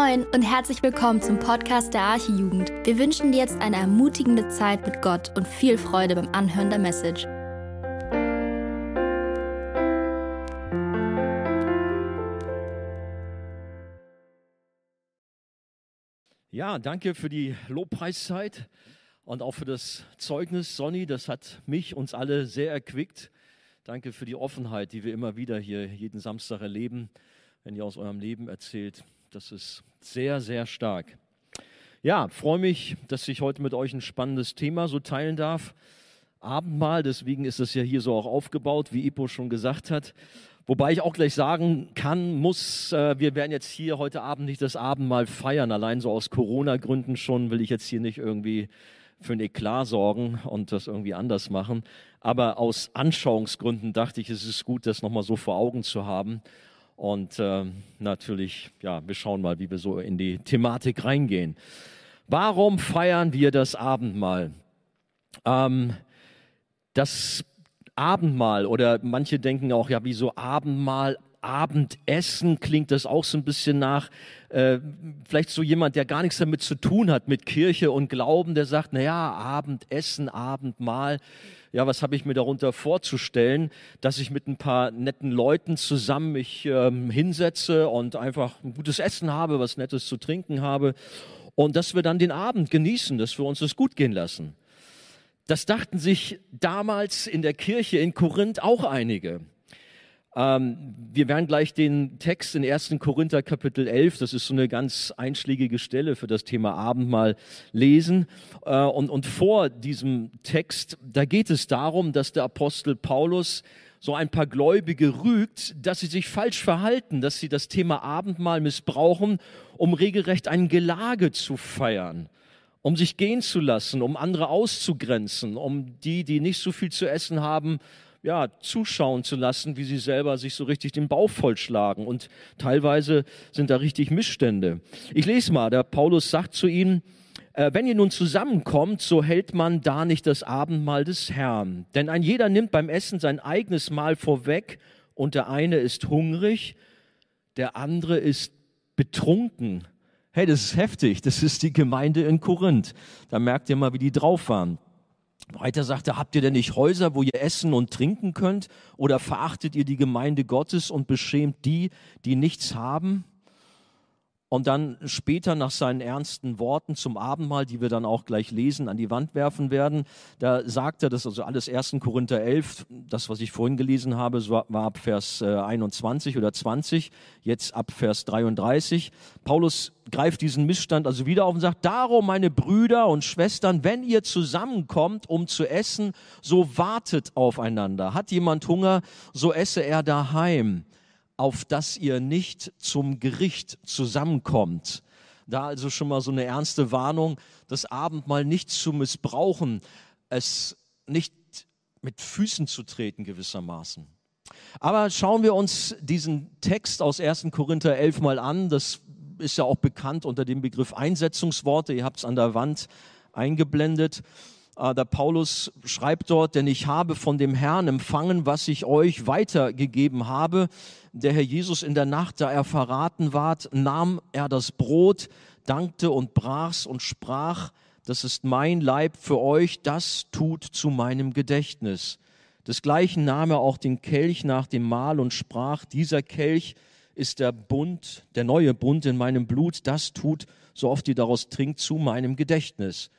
Moin und herzlich willkommen zum Podcast der Archijugend. Wir wünschen dir jetzt eine ermutigende Zeit mit Gott und viel Freude beim Anhören der Message. Ja, danke für die Lobpreiszeit und auch für das Zeugnis, Sonny. Das hat mich, uns alle sehr erquickt. Danke für die Offenheit, die wir immer wieder hier jeden Samstag erleben, wenn ihr aus eurem Leben erzählt. Das ist sehr, sehr stark. Ja, freue mich, dass ich heute mit euch ein spannendes Thema so teilen darf. Abendmahl, deswegen ist es ja hier so auch aufgebaut, wie Ipo schon gesagt hat. Wobei ich auch gleich sagen kann, muss, äh, wir werden jetzt hier heute Abend nicht das Abendmahl feiern. Allein so aus Corona-Gründen schon will ich jetzt hier nicht irgendwie für ein Eklat sorgen und das irgendwie anders machen. Aber aus Anschauungsgründen dachte ich, es ist gut, das nochmal so vor Augen zu haben. Und äh, natürlich, ja, wir schauen mal, wie wir so in die Thematik reingehen. Warum feiern wir das Abendmahl? Ähm, das Abendmahl oder manche denken auch, ja, wieso Abendmahl? Abendessen klingt das auch so ein bisschen nach, äh, vielleicht so jemand, der gar nichts damit zu tun hat, mit Kirche und Glauben, der sagt, na ja, Abendessen, Abendmahl ja, was habe ich mir darunter vorzustellen, dass ich mit ein paar netten Leuten zusammen mich ähm, hinsetze und einfach ein gutes Essen habe, was Nettes zu trinken habe und dass wir dann den Abend genießen, dass wir uns das gut gehen lassen. Das dachten sich damals in der Kirche in Korinth auch einige. Ähm, wir werden gleich den Text in 1. Korinther Kapitel 11, das ist so eine ganz einschlägige Stelle für das Thema Abendmahl, lesen. Äh, und, und vor diesem Text, da geht es darum, dass der Apostel Paulus so ein paar Gläubige rügt, dass sie sich falsch verhalten, dass sie das Thema Abendmahl missbrauchen, um regelrecht ein Gelage zu feiern um sich gehen zu lassen, um andere auszugrenzen, um die, die nicht so viel zu essen haben, ja, zuschauen zu lassen, wie sie selber sich so richtig den Bauch vollschlagen. Und teilweise sind da richtig Missstände. Ich lese mal, der Paulus sagt zu ihnen, äh, wenn ihr nun zusammenkommt, so hält man da nicht das Abendmahl des Herrn. Denn ein jeder nimmt beim Essen sein eigenes Mahl vorweg und der eine ist hungrig, der andere ist betrunken. Hey, das ist heftig. Das ist die Gemeinde in Korinth. Da merkt ihr mal, wie die drauf waren. Weiter sagt er, habt ihr denn nicht Häuser, wo ihr essen und trinken könnt? Oder verachtet ihr die Gemeinde Gottes und beschämt die, die nichts haben? Und dann später nach seinen ernsten Worten zum Abendmahl, die wir dann auch gleich lesen, an die Wand werfen werden, da sagt er, das also alles 1. Korinther 11, das, was ich vorhin gelesen habe, war ab Vers 21 äh, oder 20, jetzt ab Vers 33. Paulus greift diesen Missstand also wieder auf und sagt, darum meine Brüder und Schwestern, wenn ihr zusammenkommt, um zu essen, so wartet aufeinander. Hat jemand Hunger, so esse er daheim auf dass ihr nicht zum Gericht zusammenkommt. Da also schon mal so eine ernste Warnung, das Abendmahl nicht zu missbrauchen, es nicht mit Füßen zu treten gewissermaßen. Aber schauen wir uns diesen Text aus 1. Korinther 11 mal an. Das ist ja auch bekannt unter dem Begriff Einsetzungsworte. Ihr habt es an der Wand eingeblendet. Äh, der Paulus schreibt dort, denn ich habe von dem Herrn empfangen, was ich euch weitergegeben habe. Der Herr Jesus in der Nacht, da er verraten ward, nahm er das Brot, dankte und brach's und sprach, das ist mein Leib für euch, das tut zu meinem Gedächtnis. Desgleichen nahm er auch den Kelch nach dem Mahl und sprach, dieser Kelch ist der Bund, der neue Bund in meinem Blut, das tut, so oft ihr daraus trinkt, zu meinem Gedächtnis.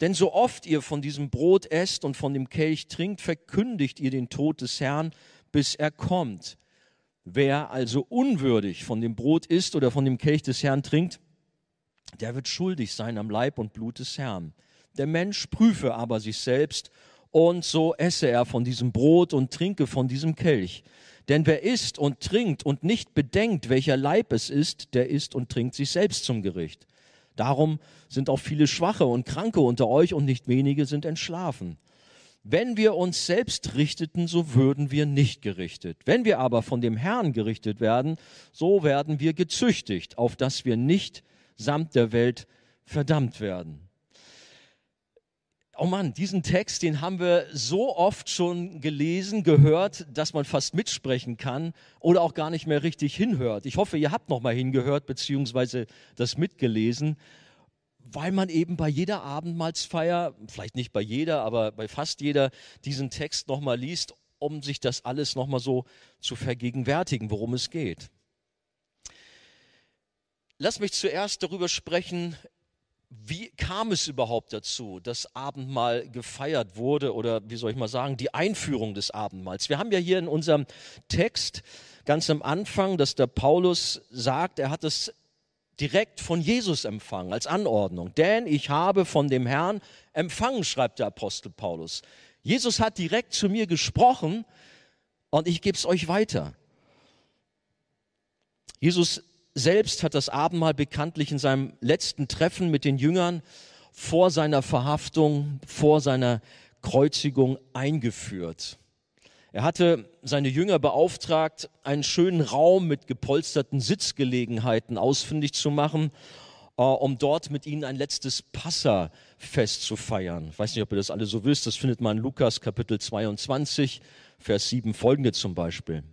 Denn so oft ihr von diesem Brot esst und von dem Kelch trinkt, verkündigt ihr den Tod des Herrn, bis er kommt. Wer also unwürdig von dem Brot isst oder von dem Kelch des Herrn trinkt, der wird schuldig sein am Leib und Blut des Herrn. Der Mensch prüfe aber sich selbst, und so esse er von diesem Brot und trinke von diesem Kelch. Denn wer isst und trinkt und nicht bedenkt, welcher Leib es ist, der isst und trinkt sich selbst zum Gericht. Darum sind auch viele Schwache und Kranke unter euch und nicht wenige sind entschlafen. Wenn wir uns selbst richteten, so würden wir nicht gerichtet. Wenn wir aber von dem Herrn gerichtet werden, so werden wir gezüchtigt, auf dass wir nicht samt der Welt verdammt werden. Oh Mann, diesen Text, den haben wir so oft schon gelesen, gehört, dass man fast mitsprechen kann oder auch gar nicht mehr richtig hinhört. Ich hoffe, ihr habt noch mal hingehört beziehungsweise das mitgelesen, weil man eben bei jeder Abendmahlsfeier, vielleicht nicht bei jeder, aber bei fast jeder, diesen Text noch mal liest, um sich das alles noch mal so zu vergegenwärtigen, worum es geht. Lass mich zuerst darüber sprechen, wie kam es überhaupt dazu, dass Abendmahl gefeiert wurde oder wie soll ich mal sagen, die Einführung des Abendmahls? Wir haben ja hier in unserem Text ganz am Anfang, dass der Paulus sagt, er hat es direkt von Jesus empfangen als Anordnung. Denn ich habe von dem Herrn empfangen, schreibt der Apostel Paulus. Jesus hat direkt zu mir gesprochen und ich gebe es euch weiter. Jesus selbst hat das Abendmahl bekanntlich in seinem letzten Treffen mit den Jüngern vor seiner Verhaftung, vor seiner Kreuzigung eingeführt. Er hatte seine Jünger beauftragt, einen schönen Raum mit gepolsterten Sitzgelegenheiten ausfindig zu machen, äh, um dort mit ihnen ein letztes Passafest zu feiern. Ich weiß nicht, ob ihr das alle so wisst, das findet man in Lukas Kapitel 22, Vers 7 folgende zum Beispiel.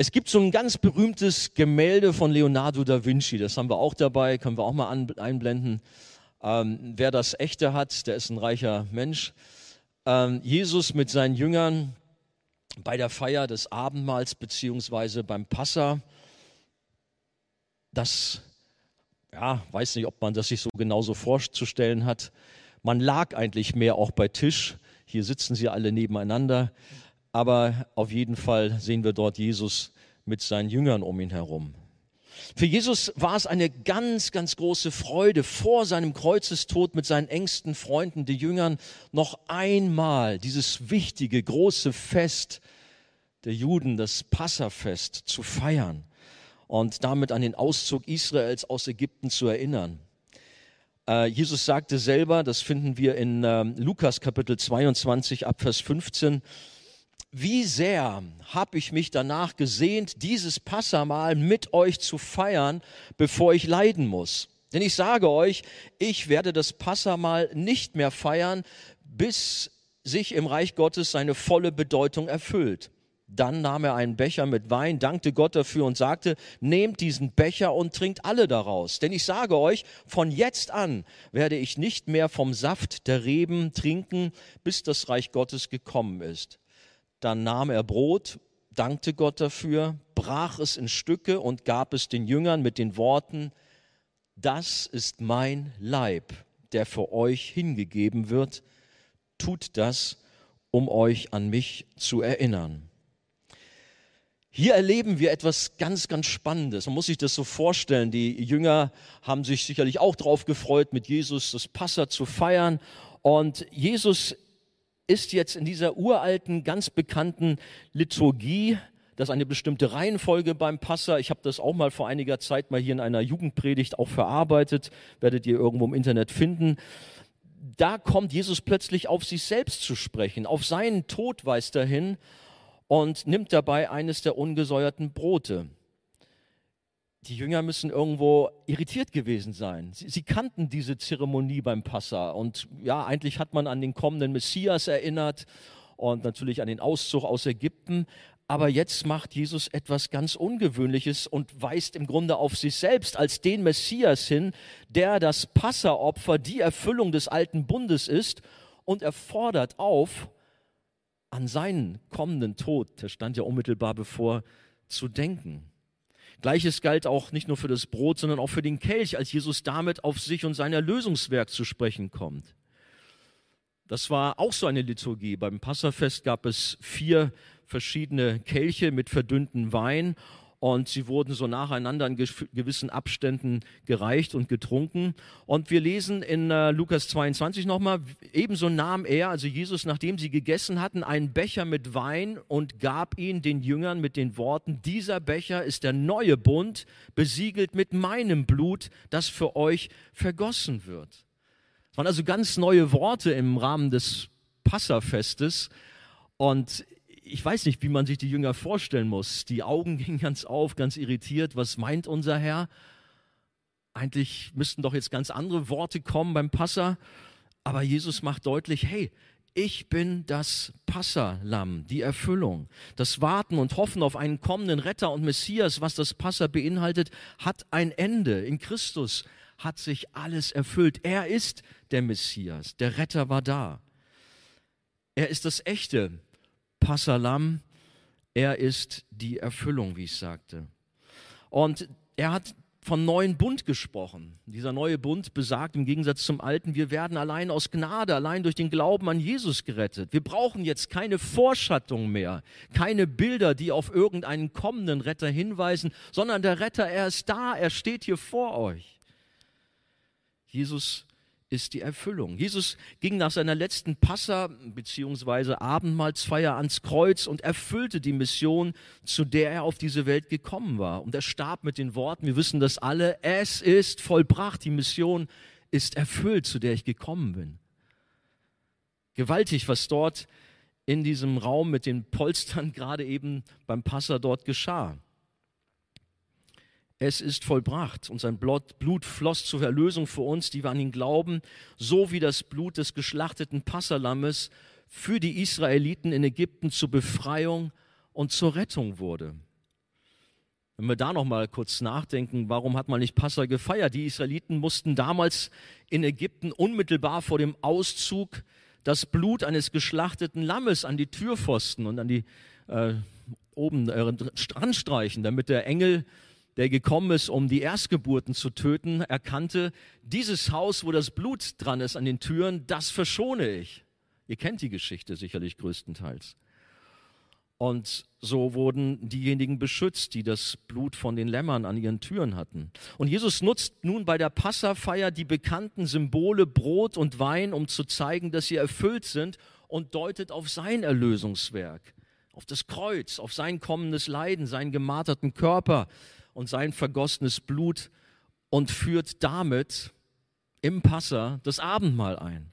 Es gibt so ein ganz berühmtes Gemälde von Leonardo da Vinci, das haben wir auch dabei, können wir auch mal einblenden. Ähm, wer das echte hat, der ist ein reicher Mensch. Ähm, Jesus mit seinen Jüngern bei der Feier des Abendmahls beziehungsweise beim Passa. Das, ja, weiß nicht, ob man das sich so genauso vorzustellen hat. Man lag eigentlich mehr auch bei Tisch. Hier sitzen sie alle nebeneinander aber auf jeden Fall sehen wir dort Jesus mit seinen Jüngern um ihn herum. Für Jesus war es eine ganz, ganz große Freude, vor seinem Kreuzestod mit seinen engsten Freunden, den Jüngern, noch einmal dieses wichtige, große Fest der Juden, das Passafest, zu feiern und damit an den Auszug Israels aus Ägypten zu erinnern. Äh, Jesus sagte selber, das finden wir in äh, Lukas Kapitel 22 ab Vers 15, wie sehr habe ich mich danach gesehnt, dieses Passamal mit euch zu feiern, bevor ich leiden muss. Denn ich sage euch, ich werde das Passamal nicht mehr feiern, bis sich im Reich Gottes seine volle Bedeutung erfüllt. Dann nahm er einen Becher mit Wein, dankte Gott dafür und sagte, nehmt diesen Becher und trinkt alle daraus. Denn ich sage euch, von jetzt an werde ich nicht mehr vom Saft der Reben trinken, bis das Reich Gottes gekommen ist. Dann nahm er Brot, dankte Gott dafür, brach es in Stücke und gab es den Jüngern mit den Worten, das ist mein Leib, der für euch hingegeben wird. Tut das, um euch an mich zu erinnern. Hier erleben wir etwas ganz, ganz Spannendes. Man muss sich das so vorstellen. Die Jünger haben sich sicherlich auch darauf gefreut, mit Jesus das Passa zu feiern. Und Jesus ist jetzt in dieser uralten, ganz bekannten Liturgie, das ist eine bestimmte Reihenfolge beim Passa. Ich habe das auch mal vor einiger Zeit mal hier in einer Jugendpredigt auch verarbeitet, werdet ihr irgendwo im Internet finden. Da kommt Jesus plötzlich auf sich selbst zu sprechen, auf seinen Tod weist er hin und nimmt dabei eines der ungesäuerten Brote die Jünger müssen irgendwo irritiert gewesen sein. Sie, sie, kannten diese Zeremonie beim Passa und ja, eigentlich hat man an den kommenden Messias erinnert und natürlich an den Auszug aus Ägypten. Aber jetzt macht Jesus etwas ganz Ungewöhnliches und weist im Grunde auf sich selbst als den Messias hin, der das Passaopfer, die Erfüllung des alten Bundes ist und er fordert auf, an seinen kommenden Tod, der stand ja unmittelbar bevor, zu denken. Gleiches galt auch nicht nur für das Brot, sondern auch für den Kelch, als Jesus damit auf sich und sein Erlösungswerk zu sprechen kommt. Das war auch so eine Liturgie. Beim Passafest gab es vier verschiedene Kelche mit verdünnten Wein und sie wurden so nacheinander in gewissen Abständen gereicht und getrunken. Und wir lesen in äh, Lukas 22 nochmal, ebenso nahm er, also Jesus, nachdem sie gegessen hatten, einen Becher mit Wein und gab ihn den Jüngern mit den Worten, dieser Becher ist der neue Bund, besiegelt mit meinem Blut, das für euch vergossen wird. Es waren also ganz neue Worte im Rahmen des Passafestes. Und ich weiß nicht, wie man sich die Jünger vorstellen muss. Die Augen gingen ganz auf, ganz irritiert. Was meint unser Herr? Eigentlich müssten doch jetzt ganz andere Worte kommen beim Passa. Aber Jesus macht deutlich, hey, ich bin das Passalam, die Erfüllung. Das Warten und Hoffen auf einen kommenden Retter und Messias, was das Passa beinhaltet, hat ein Ende. In Christus hat sich alles erfüllt. Er ist der Messias. Der Retter war da. Er ist das echte Passalam. Er ist die Erfüllung, wie ich sagte. Und er hat von neuen Bund gesprochen. Dieser neue Bund besagt im Gegensatz zum alten, wir werden allein aus Gnade, allein durch den Glauben an Jesus gerettet. Wir brauchen jetzt keine Vorschattung mehr, keine Bilder, die auf irgendeinen kommenden Retter hinweisen, sondern der Retter, er ist da, er steht hier vor euch. Jesus ist die Erfüllung. Jesus ging nach seiner letzten Passa bzw. Abendmahlsfeier ans Kreuz und erfüllte die Mission, zu der er auf diese Welt gekommen war. Und er starb mit den Worten, wir wissen das alle, es ist vollbracht, die Mission ist erfüllt, zu der ich gekommen bin. Gewaltig, was dort in diesem Raum mit den Polstern gerade eben beim Passa dort geschah es ist vollbracht und sein Blut floss zur Erlösung für uns, die wir an ihn glauben, so wie das Blut des geschlachteten Passalammes für die Israeliten in Ägypten zur Befreiung und zur Rettung wurde. Wenn wir da noch mal kurz nachdenken, warum hat man nicht Passa gefeiert? Die Israeliten mussten damals in Ägypten unmittelbar vor dem Auszug das Blut eines geschlachteten Lammes an die Türpfosten und an die äh, oben äh, anstreichen, damit der Engel der gekommen ist, um die Erstgeburten zu töten, erkannte, dieses Haus, wo das Blut dran ist an den Türen, das verschone ich. Ihr kennt die Geschichte sicherlich größtenteils. Und so wurden diejenigen beschützt, die das Blut von den Lämmern an ihren Türen hatten. Und Jesus nutzt nun bei der Passafeier die bekannten Symbole Brot und Wein, um zu zeigen, dass sie erfüllt sind und deutet auf sein Erlösungswerk, auf das Kreuz, auf sein kommendes Leiden, seinen gemarterten Körper, und sein vergossenes Blut und führt damit im Passa das Abendmahl ein.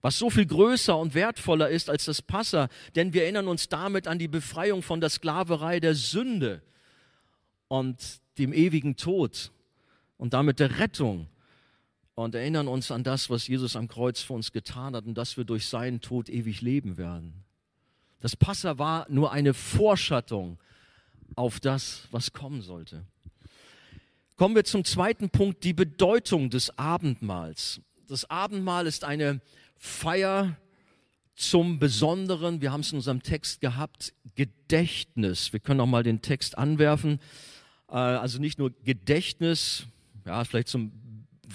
Was so viel größer und wertvoller ist als das Passa, denn wir erinnern uns damit an die Befreiung von der Sklaverei der Sünde und dem ewigen Tod und damit der Rettung und erinnern uns an das, was Jesus am Kreuz für uns getan hat und dass wir durch seinen Tod ewig leben werden. Das Passa war nur eine Vorschattung auf das, was kommen sollte. Kommen wir zum zweiten Punkt, die Bedeutung des Abendmahls. Das Abendmahl ist eine Feier zum Besonderen, wir haben es in unserem Text gehabt, Gedächtnis. Wir können auch mal den Text anwerfen. Äh, also nicht nur Gedächtnis, ja, vielleicht zum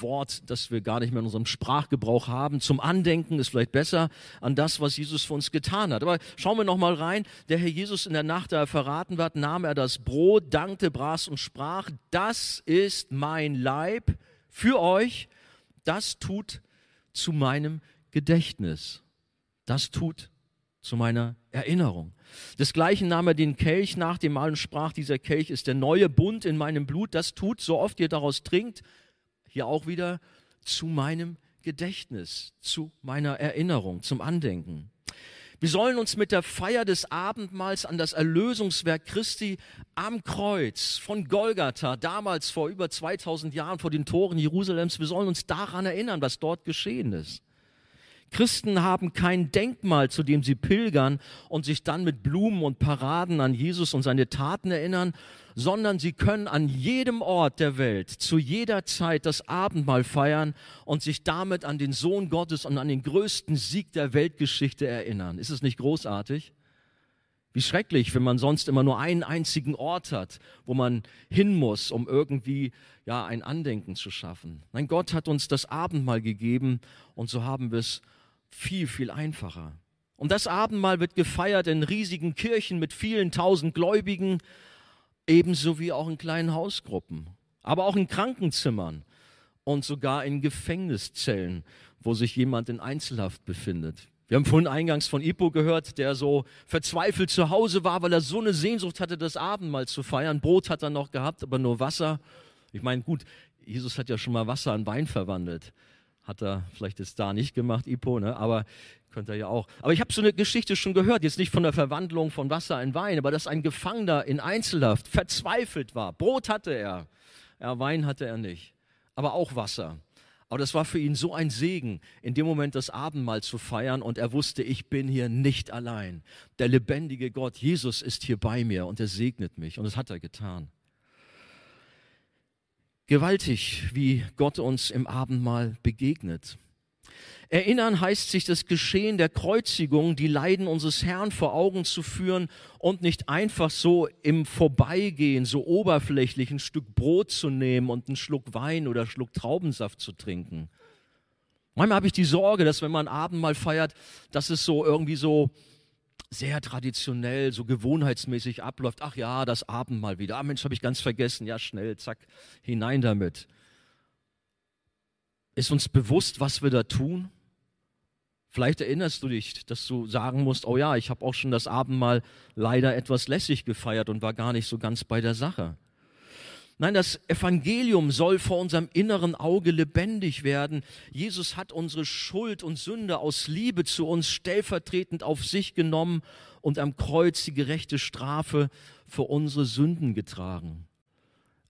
Wort, das wir gar nicht mehr in unserem Sprachgebrauch haben. Zum Andenken ist vielleicht besser an das, was Jesus für uns getan hat. Aber schauen wir noch mal rein. Der Herr Jesus in der Nacht, da er verraten wird, nahm er das Brot, dankte, brach und sprach, das ist mein Leib für euch. Das tut zu meinem Gedächtnis. Das tut zu meiner Erinnerung. Desgleichen nahm er den Kelch nach dem Mahl und sprach, dieser Kelch ist der neue Bund in meinem Blut. Das tut, so oft ihr daraus trinkt, hier auch wieder zu meinem Gedächtnis, zu meiner Erinnerung, zum Andenken. Wir sollen uns mit der Feier des Abendmahls an das Erlösungswerk Christi am Kreuz von Golgatha, damals vor über 2000 Jahren vor den Toren Jerusalems, wir sollen uns daran erinnern, was dort geschehen ist. Christen haben kein Denkmal, zu dem sie pilgern und sich dann mit Blumen und Paraden an Jesus und seine Taten erinnern, sondern sie können an jedem Ort der Welt zu jeder Zeit das Abendmahl feiern und sich damit an den Sohn Gottes und an den größten Sieg der Weltgeschichte erinnern. Ist es nicht großartig? Wie schrecklich, wenn man sonst immer nur einen einzigen Ort hat, wo man hin muss, um irgendwie ja ein Andenken zu schaffen. Nein, Gott hat uns das Abendmahl gegeben und so haben wir es viel, viel einfacher. Und das Abendmahl wird gefeiert in riesigen Kirchen mit vielen tausend Gläubigen ebenso wie auch in kleinen Hausgruppen, aber auch in Krankenzimmern und sogar in Gefängniszellen, wo sich jemand in Einzelhaft befindet. Wir haben vorhin eingangs von Ipo gehört, der so verzweifelt zu Hause war, weil er so eine Sehnsucht hatte, das Abendmahl zu feiern. Brot hat er noch gehabt, aber nur Wasser. Ich meine, gut, Jesus hat ja schon mal Wasser in Wein verwandelt. Hat er vielleicht jetzt da nicht gemacht, Ipo, ne? aber könnte er ja auch. Aber ich habe so eine Geschichte schon gehört, jetzt nicht von der Verwandlung von Wasser in Wein, aber dass ein Gefangener in Einzelhaft verzweifelt war. Brot hatte er, ja, Wein hatte er nicht, aber auch Wasser. Aber das war für ihn so ein Segen, in dem Moment das Abendmahl zu feiern und er wusste, ich bin hier nicht allein. Der lebendige Gott, Jesus ist hier bei mir und er segnet mich und das hat er getan. Gewaltig, wie Gott uns im Abendmahl begegnet. Erinnern heißt sich das Geschehen der Kreuzigung, die Leiden unseres Herrn vor Augen zu führen und nicht einfach so im Vorbeigehen, so oberflächlich ein Stück Brot zu nehmen und einen Schluck Wein oder einen Schluck Traubensaft zu trinken. Manchmal habe ich die Sorge, dass wenn man Abendmahl feiert, dass es so irgendwie so sehr traditionell, so gewohnheitsmäßig abläuft. Ach ja, das Abendmahl wieder. Ah Mensch, habe ich ganz vergessen. Ja, schnell, zack, hinein damit. Ist uns bewusst, was wir da tun? Vielleicht erinnerst du dich, dass du sagen musst, oh ja, ich habe auch schon das Abendmahl leider etwas lässig gefeiert und war gar nicht so ganz bei der Sache. Nein, das Evangelium soll vor unserem inneren Auge lebendig werden. Jesus hat unsere Schuld und Sünde aus Liebe zu uns stellvertretend auf sich genommen und am Kreuz die gerechte Strafe für unsere Sünden getragen.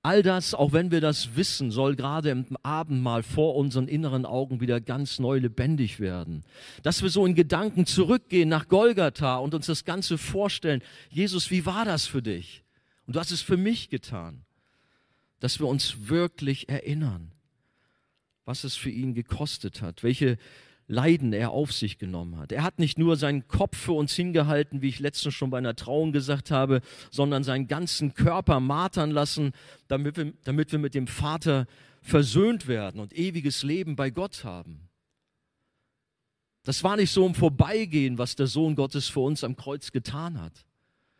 All das, auch wenn wir das wissen, soll gerade im Abendmahl vor unseren inneren Augen wieder ganz neu lebendig werden. Dass wir so in Gedanken zurückgehen nach Golgatha und uns das Ganze vorstellen. Jesus, wie war das für dich? Und du hast es für mich getan. Dass wir uns wirklich erinnern, was es für ihn gekostet hat, welche Leiden er auf sich genommen hat. Er hat nicht nur seinen Kopf für uns hingehalten, wie ich letztens schon bei einer Trauung gesagt habe, sondern seinen ganzen Körper martern lassen, damit wir, damit wir mit dem Vater versöhnt werden und ewiges Leben bei Gott haben. Das war nicht so im Vorbeigehen, was der Sohn Gottes für uns am Kreuz getan hat.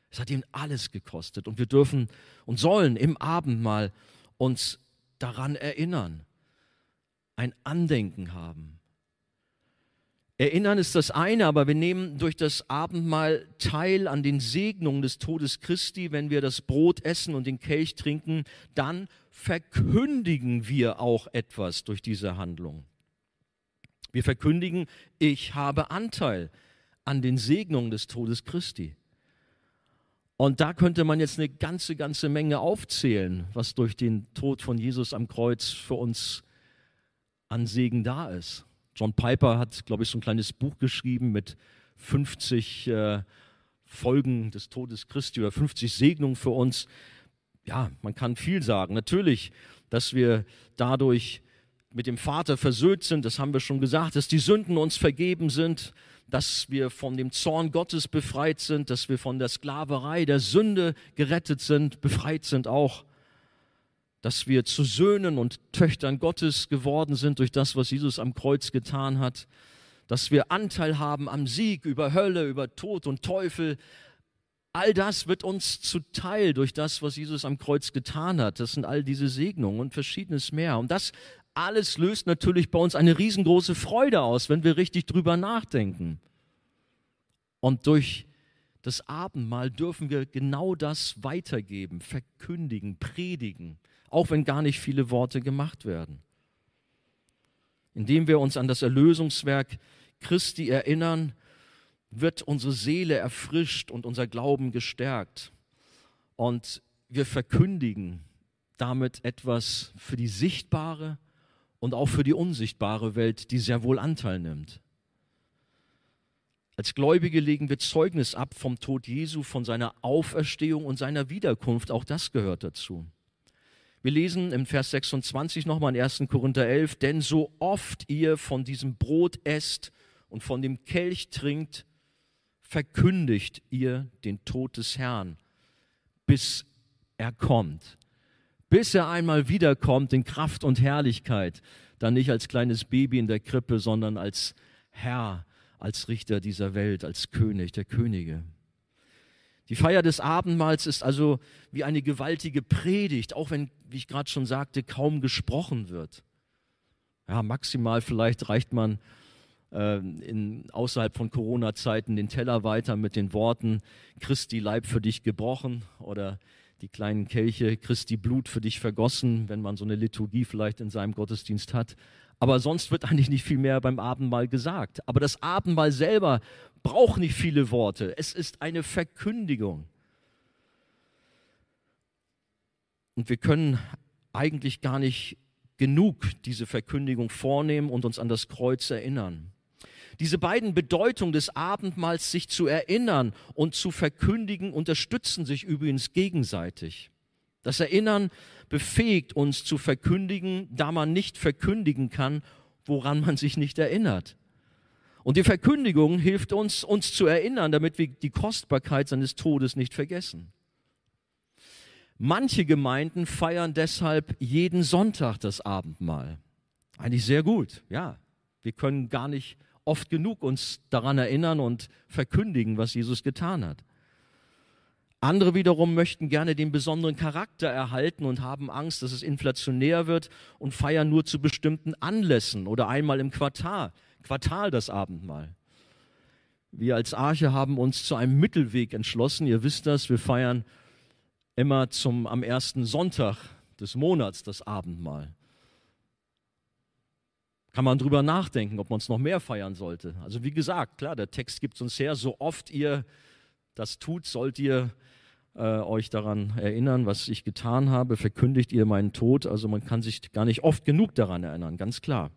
Es hat ihn alles gekostet und wir dürfen und sollen im Abendmahl uns daran erinnern, ein Andenken haben Erinnern ist das eine, aber wir nehmen durch das Abendmahl teil an den Segnungen des Todes Christi, wenn wir das Brot essen und den Kelch trinken, dann verkündigen wir auch etwas durch diese Handlung. Wir verkündigen, ich habe Anteil an den Segnungen des Todes Christi. Und da könnte man jetzt eine ganze, ganze Menge aufzählen, was durch den Tod von Jesus am Kreuz für uns an Segen da ist. John Piper hat, glaube ich, so ein kleines Buch geschrieben mit 50 äh, Folgen des Todes Christi oder 50 Segnungen für uns. Ja, man kann viel sagen. Natürlich, dass wir dadurch mit dem Vater versöhnt sind, das haben wir schon gesagt, dass die Sünden uns vergeben sind, dass wir von dem Zorn Gottes befreit sind, dass wir von der Sklaverei der Sünde gerettet sind, befreit sind auch dass wir zu Söhnen und Töchtern Gottes geworden sind durch das, was Jesus am Kreuz getan hat, dass wir Anteil haben am Sieg über Hölle, über Tod und Teufel. All das wird uns zuteil durch das, was Jesus am Kreuz getan hat. Das sind all diese Segnungen und verschiedenes mehr. Und das alles löst natürlich bei uns eine riesengroße Freude aus, wenn wir richtig drüber nachdenken. Und durch das Abendmahl dürfen wir genau das weitergeben, verkündigen, predigen auch wenn gar nicht viele Worte gemacht werden. Indem wir uns an das Erlösungswerk Christi erinnern, wird unsere Seele erfrischt und unser Glauben gestärkt. Und wir verkündigen damit etwas für die sichtbare und auch für die unsichtbare Welt, die sehr wohl Anteil nimmt. Als Gläubige legen wir Zeugnis ab vom Tod Jesu, von seiner Auferstehung und seiner Wiederkunft. Auch das gehört dazu. Wir lesen im Vers 26 nochmal in 1. Korinther 11, denn so oft ihr von diesem Brot esst und von dem Kelch trinkt, verkündigt ihr den Tod des Herrn, bis er kommt. Bis er einmal wiederkommt in Kraft und Herrlichkeit, dann nicht als kleines Baby in der Krippe, sondern als Herr, als Richter dieser Welt, als König der Könige. Die Feier des Abendmahls ist also wie eine gewaltige Predigt, auch wenn, wie ich gerade schon sagte, kaum gesprochen wird. Ja, maximal vielleicht reicht man äh, in, außerhalb von Corona-Zeiten den Teller weiter mit den Worten Christi Leib für dich gebrochen oder die kleinen Kelche Christi Blut für dich vergossen, wenn man so eine Liturgie vielleicht in seinem Gottesdienst hat. Aber sonst wird eigentlich nicht viel mehr beim Abendmahl gesagt. Aber das Abendmahl selber braucht nicht viele Worte. Es ist eine Verkündigung. Und wir können eigentlich gar nicht genug diese Verkündigung vornehmen und uns an das Kreuz erinnern. Diese beiden Bedeutungen des Abendmahls, sich zu erinnern und zu verkündigen, unterstützen sich übrigens gegenseitig. Das Erinnern befähigt uns zu verkündigen, da man nicht verkündigen kann, woran man sich nicht erinnert. Und die Verkündigung hilft uns, uns zu erinnern, damit wir die Kostbarkeit seines Todes nicht vergessen. Manche Gemeinden feiern deshalb jeden Sonntag das Abendmahl. Eigentlich sehr gut, ja. Wir können gar nicht oft genug uns daran erinnern und verkündigen, was Jesus getan hat. Andere wiederum möchten gerne den besonderen Charakter erhalten und haben Angst, dass es inflationär wird und feiern nur zu bestimmten Anlässen oder einmal im Quartal, Quartal das Abendmahl. Wir als Arche haben uns zu einem Mittelweg entschlossen. Ihr wisst das, wir feiern immer zum, am ersten Sonntag des Monats das Abendmahl kann man drüber nachdenken, ob man es noch mehr feiern sollte. Also wie gesagt, klar, der Text gibt es uns her, so oft ihr das tut, sollt ihr äh, euch daran erinnern, was ich getan habe, verkündigt ihr meinen Tod. Also man kann sich gar nicht oft genug daran erinnern, ganz klar.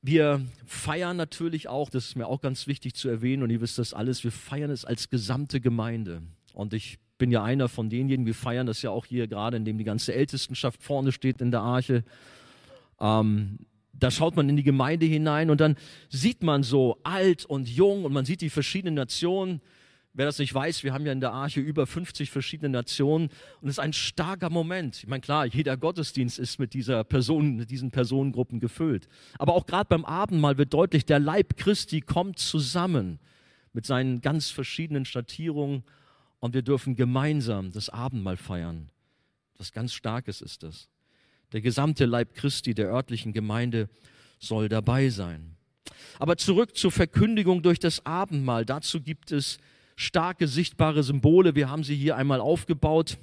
Wir feiern natürlich auch, das ist mir auch ganz wichtig zu erwähnen, und ihr wisst das alles, wir feiern es als gesamte Gemeinde. Und ich bin ja einer von denjenigen, wir feiern das ja auch hier gerade, indem die ganze Ältestenschaft vorne steht in der Arche. Ähm, da schaut man in die Gemeinde hinein und dann sieht man so alt und jung und man sieht die verschiedenen Nationen. Wer das nicht weiß, wir haben ja in der Arche über 50 verschiedene Nationen und es ist ein starker Moment. Ich meine, klar, jeder Gottesdienst ist mit dieser Person, mit diesen Personengruppen gefüllt. Aber auch gerade beim Abendmahl wird deutlich, der Leib Christi kommt zusammen mit seinen ganz verschiedenen Schattierungen und wir dürfen gemeinsam das Abendmahl feiern. Was ganz Starkes ist das. Der gesamte Leib Christi der örtlichen Gemeinde soll dabei sein. Aber zurück zur Verkündigung durch das Abendmahl. Dazu gibt es starke sichtbare Symbole. Wir haben sie hier einmal aufgebaut.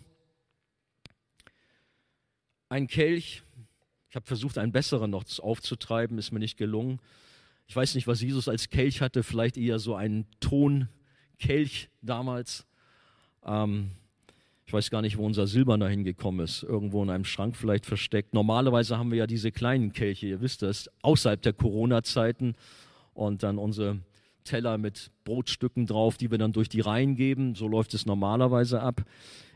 Ein Kelch. Ich habe versucht, einen besseren noch aufzutreiben, ist mir nicht gelungen. Ich weiß nicht, was Jesus als Kelch hatte, vielleicht eher so einen Tonkelch damals. Ähm, ich weiß gar nicht, wo unser Silberner hingekommen ist. Irgendwo in einem Schrank vielleicht versteckt. Normalerweise haben wir ja diese kleinen Kelche, ihr wisst das, außerhalb der Corona-Zeiten. Und dann unsere Teller mit Brotstücken drauf, die wir dann durch die Reihen geben. So läuft es normalerweise ab.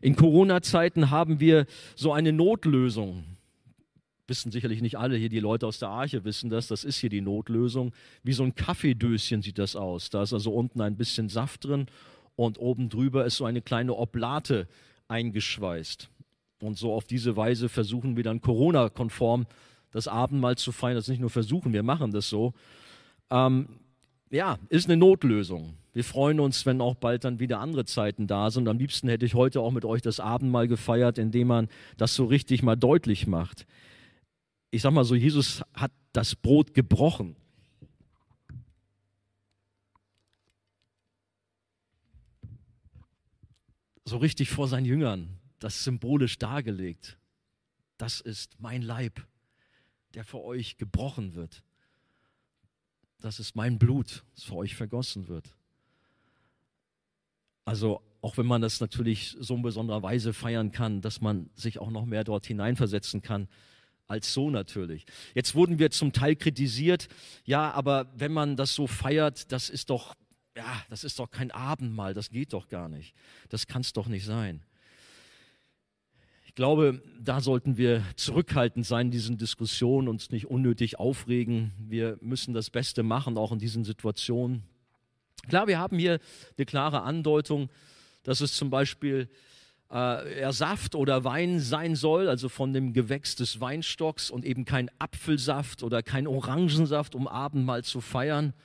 In Corona-Zeiten haben wir so eine Notlösung. Wissen sicherlich nicht alle hier, die Leute aus der Arche wissen das. Das ist hier die Notlösung. Wie so ein Kaffeedöschen sieht das aus. Da ist also unten ein bisschen Saft drin und oben drüber ist so eine kleine Oblate eingeschweißt. Und so auf diese Weise versuchen wir dann Corona-konform das Abendmahl zu feiern. Das nicht nur versuchen, wir machen das so. Ähm, ja, ist eine Notlösung. Wir freuen uns, wenn auch bald dann wieder andere Zeiten da sind. Am liebsten hätte ich heute auch mit euch das Abendmahl gefeiert, indem man das so richtig mal deutlich macht. Ich sag mal so, Jesus hat das Brot gebrochen. So richtig vor seinen Jüngern das symbolisch dargelegt. Das ist mein Leib, der für euch gebrochen wird. Das ist mein Blut, das für euch vergossen wird. Also auch wenn man das natürlich so in besonderer Weise feiern kann, dass man sich auch noch mehr dort hineinversetzen kann, als so natürlich. Jetzt wurden wir zum Teil kritisiert, ja, aber wenn man das so feiert, das ist doch ja, das ist doch kein Abendmahl, das geht doch gar nicht. Das kann es doch nicht sein. Ich glaube, da sollten wir zurückhaltend sein in diesen Diskussionen, uns nicht unnötig aufregen. Wir müssen das Beste machen, auch in diesen Situationen. Klar, wir haben hier eine klare Andeutung, dass es zum Beispiel äh, Saft oder Wein sein soll, also von dem Gewächs des Weinstocks und eben kein Apfelsaft oder kein Orangensaft, um Abendmahl zu feiern.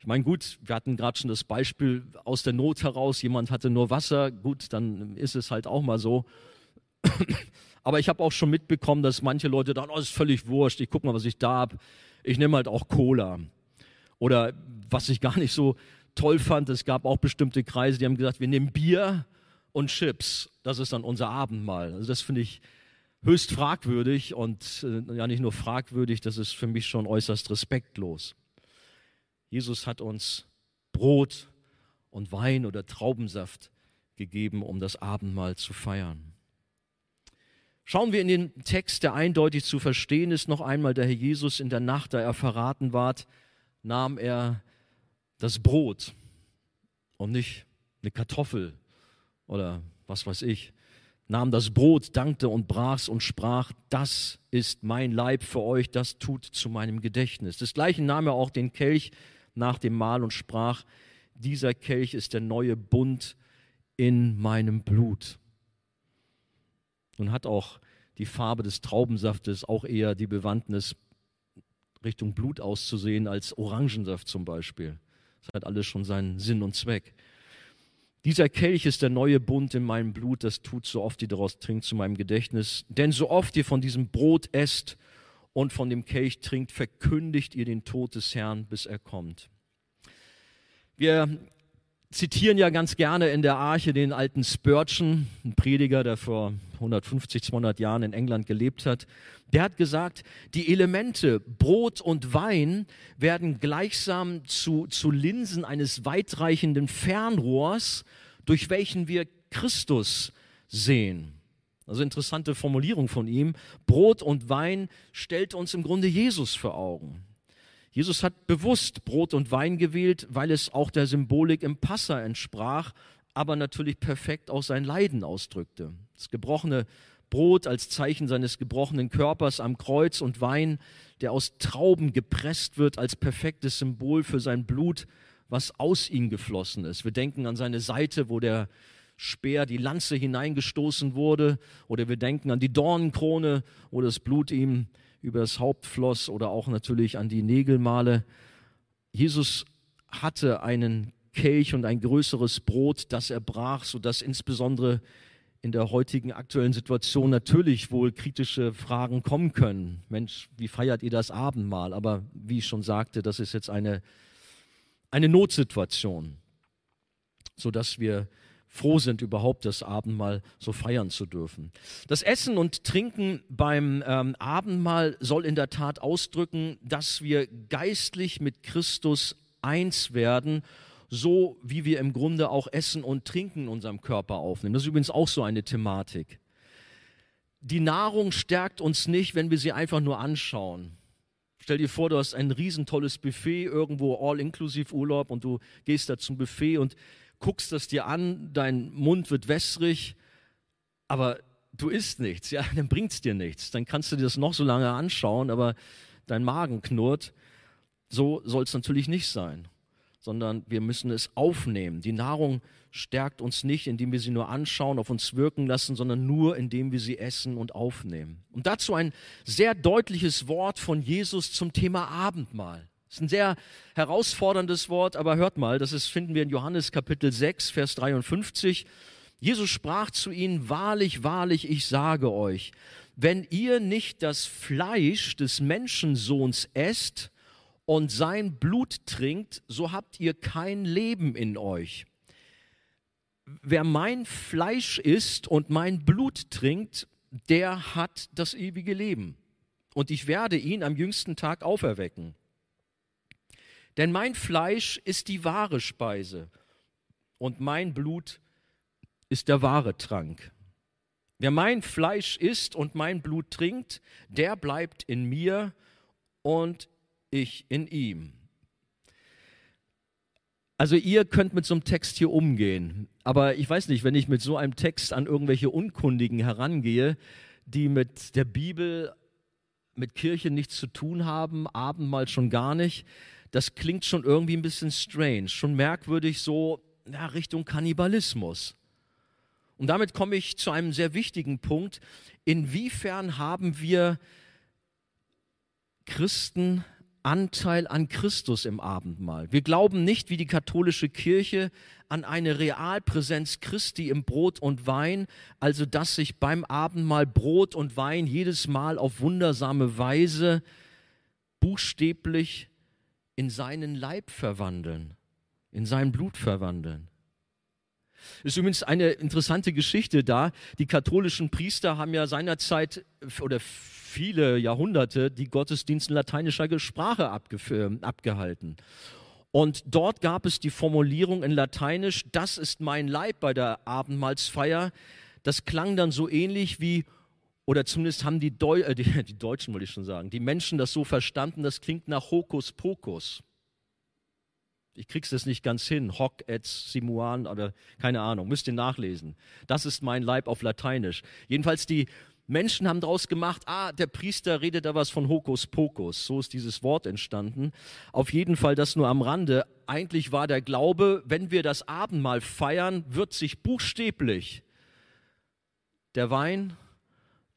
Ich meine, gut, wir hatten gerade schon das Beispiel aus der Not heraus, jemand hatte nur Wasser, gut, dann ist es halt auch mal so. Aber ich habe auch schon mitbekommen, dass manche Leute dann, oh, ist völlig wurscht, ich gucke mal, was ich da habe. Ich nehme halt auch Cola. Oder was ich gar nicht so toll fand, es gab auch bestimmte Kreise, die haben gesagt, wir nehmen Bier und Chips. Das ist dann unser Abendmahl. Also das finde ich höchst fragwürdig und äh, ja nicht nur fragwürdig, das ist für mich schon äußerst respektlos. Jesus hat uns Brot und Wein oder Traubensaft gegeben, um das Abendmahl zu feiern. Schauen wir in den Text, der eindeutig zu verstehen ist, noch einmal, der Herr Jesus in der Nacht, da er verraten ward, nahm er das Brot und nicht eine Kartoffel oder was weiß ich, nahm das Brot, dankte und brach's und sprach, das ist mein Leib für euch, das tut zu meinem Gedächtnis. Desgleichen nahm er auch den Kelch nach dem Mahl und sprach, dieser Kelch ist der neue Bund in meinem Blut. Nun hat auch die Farbe des Traubensaftes auch eher die Bewandtnis Richtung Blut auszusehen als Orangensaft zum Beispiel. Das hat alles schon seinen Sinn und Zweck. Dieser Kelch ist der neue Bund in meinem Blut, das tut so oft ihr daraus trinkt zu meinem Gedächtnis. Denn so oft ihr von diesem Brot esst und von dem Kelch trinkt, verkündigt ihr den Tod des Herrn, bis er kommt. Wir zitieren ja ganz gerne in der Arche den alten Spurgeon, ein Prediger, der vor 150, 200 Jahren in England gelebt hat. Der hat gesagt, die Elemente Brot und Wein werden gleichsam zu, zu Linsen eines weitreichenden Fernrohrs, durch welchen wir Christus sehen. Also interessante Formulierung von ihm. Brot und Wein stellt uns im Grunde Jesus vor Augen. Jesus hat bewusst Brot und Wein gewählt, weil es auch der Symbolik im Passa entsprach, aber natürlich perfekt auch sein Leiden ausdrückte. Das gebrochene Brot als Zeichen seines gebrochenen Körpers am Kreuz und Wein, der aus Trauben gepresst wird, als perfektes Symbol für sein Blut, was aus ihm geflossen ist. Wir denken an seine Seite, wo der Speer, die Lanze hineingestoßen wurde, oder wir denken an die Dornenkrone, wo das Blut ihm über das Haupt floss oder auch natürlich an die Nägelmale. Jesus hatte einen Kelch und ein größeres Brot, das er brach, sodass insbesondere in der heutigen aktuellen Situation natürlich wohl kritische Fragen kommen können. Mensch, wie feiert ihr das Abendmahl? Aber wie ich schon sagte, das ist jetzt eine, eine Notsituation, sodass wir froh sind, überhaupt das Abendmahl so feiern zu dürfen. Das Essen und Trinken beim ähm, Abendmahl soll in der Tat ausdrücken, dass wir geistlich mit Christus eins werden, so wie wir im Grunde auch Essen und Trinken in unserem Körper aufnehmen. Das ist übrigens auch so eine Thematik. Die Nahrung stärkt uns nicht, wenn wir sie einfach nur anschauen. Stell dir vor, du hast ein riesentolles Buffet irgendwo, all-inklusiv Urlaub und du gehst da zum Buffet und guckst das dir an, dein Mund wird wässrig, aber du isst nichts, ja, dann bringt es dir nichts. Dann kannst du dir das noch so lange anschauen, aber dein Magen knurrt. So soll es natürlich nicht sein, sondern wir müssen es aufnehmen. Die Nahrung stärkt uns nicht, indem wir sie nur anschauen, auf uns wirken lassen, sondern nur, indem wir sie essen und aufnehmen. Und dazu ein sehr deutliches Wort von Jesus zum Thema Abendmahl. Das ist ein sehr herausforderndes Wort, aber hört mal, das ist, finden wir in Johannes Kapitel 6, Vers 53. Jesus sprach zu ihnen, wahrlich, wahrlich, ich sage euch, wenn ihr nicht das Fleisch des Menschensohns esst und sein Blut trinkt, so habt ihr kein Leben in euch. Wer mein Fleisch isst und mein Blut trinkt, der hat das ewige Leben. Und ich werde ihn am jüngsten Tag auferwecken. Denn mein Fleisch ist die wahre Speise und mein Blut ist der wahre Trank. Wer mein Fleisch isst und mein Blut trinkt, der bleibt in mir und ich in ihm. Also ihr könnt mit so einem Text hier umgehen, aber ich weiß nicht, wenn ich mit so einem Text an irgendwelche Unkundigen herangehe, die mit der Bibel, mit Kirche nichts zu tun haben, Abendmahl schon gar nicht, das klingt schon irgendwie ein bisschen strange, schon merkwürdig so ja, Richtung Kannibalismus. Und damit komme ich zu einem sehr wichtigen Punkt. Inwiefern haben wir Christen Anteil an Christus im Abendmahl? Wir glauben nicht wie die katholische Kirche an eine Realpräsenz Christi im Brot und Wein, also dass sich beim Abendmahl Brot und Wein jedes Mal auf wundersame Weise buchstäblich in seinen Leib verwandeln, in sein Blut verwandeln. Ist übrigens eine interessante Geschichte da. Die katholischen Priester haben ja seinerzeit oder viele Jahrhunderte die Gottesdienste in lateinischer Sprache abgehalten. Und dort gab es die Formulierung in Lateinisch, das ist mein Leib bei der Abendmahlsfeier. Das klang dann so ähnlich wie oder zumindest haben die, Deu äh, die, die Deutschen, wollte ich schon sagen, die Menschen das so verstanden, das klingt nach Hokuspokus. Ich krieg's das nicht ganz hin. Hoc et simuan oder keine Ahnung, müsst ihr nachlesen. Das ist mein Leib auf Lateinisch. Jedenfalls die Menschen haben daraus gemacht, ah, der Priester redet da was von Hokuspokus. So ist dieses Wort entstanden. Auf jeden Fall das nur am Rande. Eigentlich war der Glaube, wenn wir das Abendmahl feiern, wird sich buchstäblich der Wein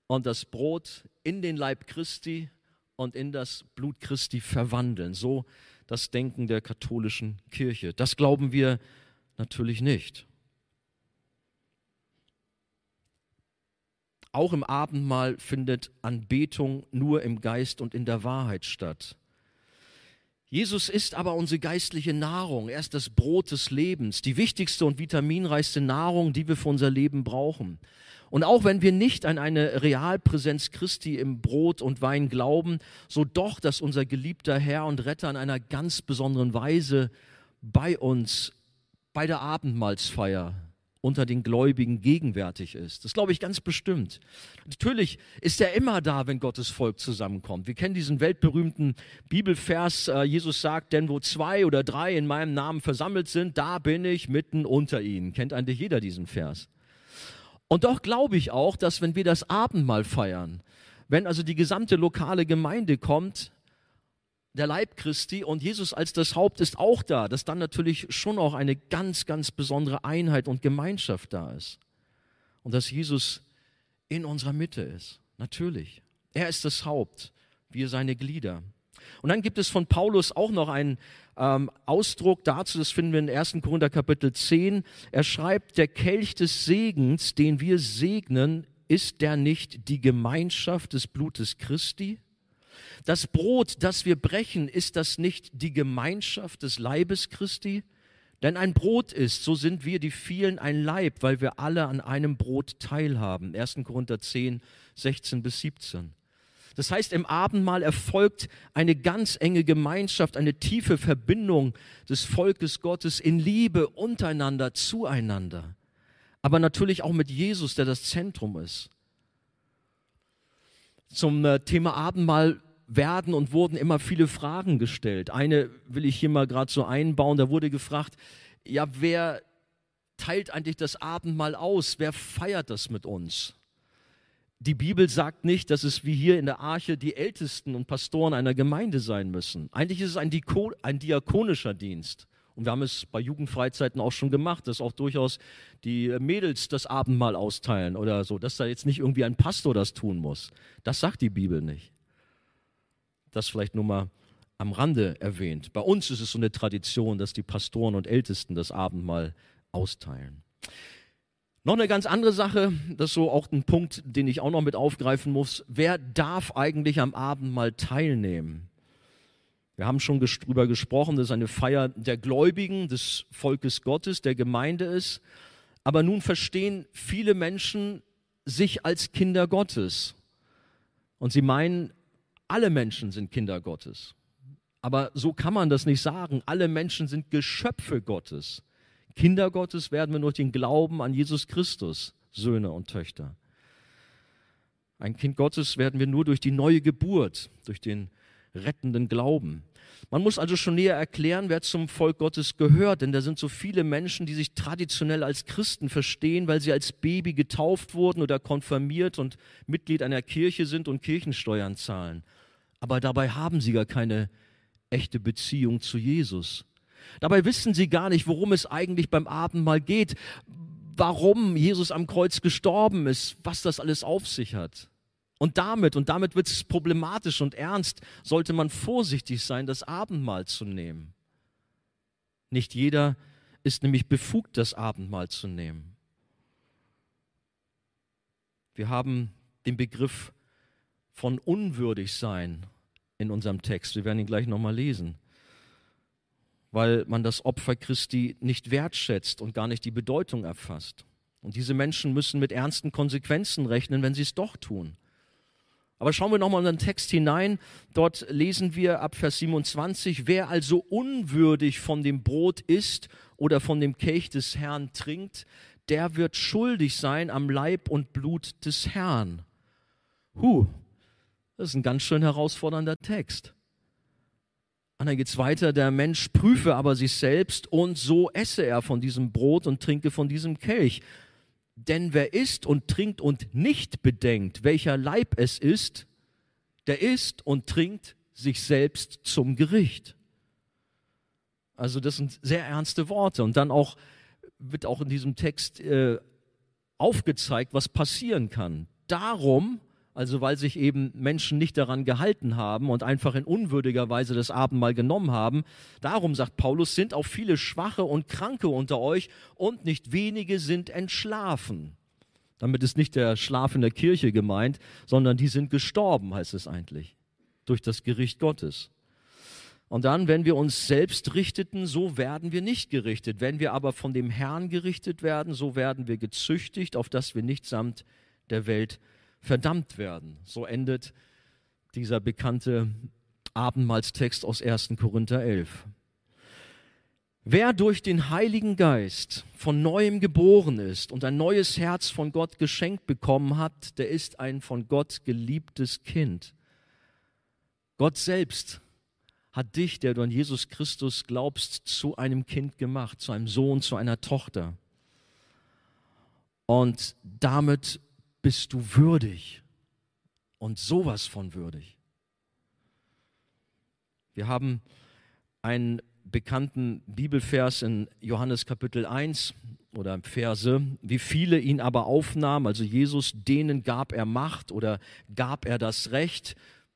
und das Brot in den Leib Christi und in das Blut Christi verwandeln. So das Denken der katholischen Kirche. Das glauben wir natürlich nicht. Auch im Abendmahl findet Anbetung nur im Geist und in der Wahrheit statt. Jesus ist aber unsere geistliche Nahrung. Er ist das Brot des Lebens, die wichtigste und vitaminreichste Nahrung, die wir für unser Leben brauchen. Und auch wenn wir nicht an eine Realpräsenz Christi im Brot und Wein glauben, so doch, dass unser geliebter Herr und Retter in einer ganz besonderen Weise bei uns, bei der Abendmahlsfeier unter den Gläubigen gegenwärtig ist. Das glaube ich ganz bestimmt. Natürlich ist er immer da, wenn Gottes Volk zusammenkommt. Wir kennen diesen weltberühmten Bibelvers, äh, Jesus sagt, denn wo zwei oder drei in meinem Namen versammelt sind, da bin ich mitten unter ihnen. Kennt eigentlich jeder diesen Vers. Und doch glaube ich auch, dass wenn wir das Abendmahl feiern, wenn also die gesamte lokale Gemeinde kommt, der Leib Christi und Jesus als das Haupt ist auch da, dass dann natürlich schon auch eine ganz, ganz besondere Einheit und Gemeinschaft da ist. Und dass Jesus in unserer Mitte ist. Natürlich. Er ist das Haupt, wir seine Glieder. Und dann gibt es von Paulus auch noch einen ähm, Ausdruck dazu, das finden wir in 1. Korinther Kapitel 10. Er schreibt, der Kelch des Segens, den wir segnen, ist der nicht die Gemeinschaft des Blutes Christi? Das Brot, das wir brechen, ist das nicht die Gemeinschaft des Leibes Christi? Denn ein Brot ist, so sind wir die vielen ein Leib, weil wir alle an einem Brot teilhaben. 1. Korinther 10, 16 bis 17. Das heißt, im Abendmahl erfolgt eine ganz enge Gemeinschaft, eine tiefe Verbindung des Volkes Gottes in Liebe untereinander, zueinander. Aber natürlich auch mit Jesus, der das Zentrum ist. Zum äh, Thema Abendmahl werden und wurden immer viele Fragen gestellt. Eine will ich hier mal gerade so einbauen. Da wurde gefragt, ja, wer teilt eigentlich das Abendmahl aus? Wer feiert das mit uns? Die Bibel sagt nicht, dass es wie hier in der Arche die Ältesten und Pastoren einer Gemeinde sein müssen. Eigentlich ist es ein, Diko ein diakonischer Dienst. Und wir haben es bei Jugendfreizeiten auch schon gemacht, dass auch durchaus die Mädels das Abendmahl austeilen oder so, dass da jetzt nicht irgendwie ein Pastor das tun muss. Das sagt die Bibel nicht. Das vielleicht nur mal am Rande erwähnt. Bei uns ist es so eine Tradition, dass die Pastoren und Ältesten das Abendmahl austeilen. Noch eine ganz andere Sache, das ist so auch ein Punkt, den ich auch noch mit aufgreifen muss. Wer darf eigentlich am Abend mal teilnehmen? Wir haben schon darüber gesprochen, dass eine Feier der Gläubigen, des Volkes Gottes, der Gemeinde ist. Aber nun verstehen viele Menschen sich als Kinder Gottes. Und sie meinen, alle Menschen sind Kinder Gottes. Aber so kann man das nicht sagen. Alle Menschen sind Geschöpfe Gottes. Kinder Gottes werden wir durch den Glauben an Jesus Christus Söhne und Töchter. Ein Kind Gottes werden wir nur durch die neue Geburt, durch den rettenden Glauben. Man muss also schon näher erklären, wer zum Volk Gottes gehört, denn da sind so viele Menschen, die sich traditionell als Christen verstehen, weil sie als Baby getauft wurden oder konfirmiert und Mitglied einer Kirche sind und Kirchensteuern zahlen. Aber dabei haben sie gar keine echte Beziehung zu Jesus. Dabei wissen sie gar nicht, worum es eigentlich beim Abendmahl geht, warum Jesus am Kreuz gestorben ist, was das alles auf sich hat. Und damit, und damit wird es problematisch und ernst, sollte man vorsichtig sein, das Abendmahl zu nehmen. Nicht jeder ist nämlich befugt, das Abendmahl zu nehmen. Wir haben den Begriff von unwürdig sein in unserem Text. Wir werden ihn gleich nochmal lesen weil man das Opfer Christi nicht wertschätzt und gar nicht die Bedeutung erfasst. Und diese Menschen müssen mit ernsten Konsequenzen rechnen, wenn sie es doch tun. Aber schauen wir nochmal in den Text hinein. Dort lesen wir ab Vers 27, wer also unwürdig von dem Brot isst oder von dem Kelch des Herrn trinkt, der wird schuldig sein am Leib und Blut des Herrn. Huh, das ist ein ganz schön herausfordernder Text. Und dann geht es weiter, der Mensch prüfe aber sich selbst und so esse er von diesem Brot und trinke von diesem Kelch. Denn wer isst und trinkt und nicht bedenkt, welcher Leib es ist, der isst und trinkt sich selbst zum Gericht. Also das sind sehr ernste Worte. Und dann auch wird auch in diesem Text äh, aufgezeigt, was passieren kann. Darum also weil sich eben Menschen nicht daran gehalten haben und einfach in unwürdiger Weise das Abendmahl genommen haben. Darum, sagt Paulus, sind auch viele Schwache und Kranke unter euch und nicht wenige sind entschlafen. Damit ist nicht der Schlaf in der Kirche gemeint, sondern die sind gestorben, heißt es eigentlich, durch das Gericht Gottes. Und dann, wenn wir uns selbst richteten, so werden wir nicht gerichtet. Wenn wir aber von dem Herrn gerichtet werden, so werden wir gezüchtigt, auf dass wir nicht samt der Welt verdammt werden. So endet dieser bekannte Abendmahlstext aus 1. Korinther 11. Wer durch den Heiligen Geist von neuem geboren ist und ein neues Herz von Gott geschenkt bekommen hat, der ist ein von Gott geliebtes Kind. Gott selbst hat dich, der du an Jesus Christus glaubst, zu einem Kind gemacht, zu einem Sohn, zu einer Tochter. Und damit bist du würdig und sowas von würdig. Wir haben einen bekannten Bibelvers in Johannes Kapitel 1 oder Verse, wie viele ihn aber aufnahmen, also Jesus, denen gab er Macht oder gab er das Recht,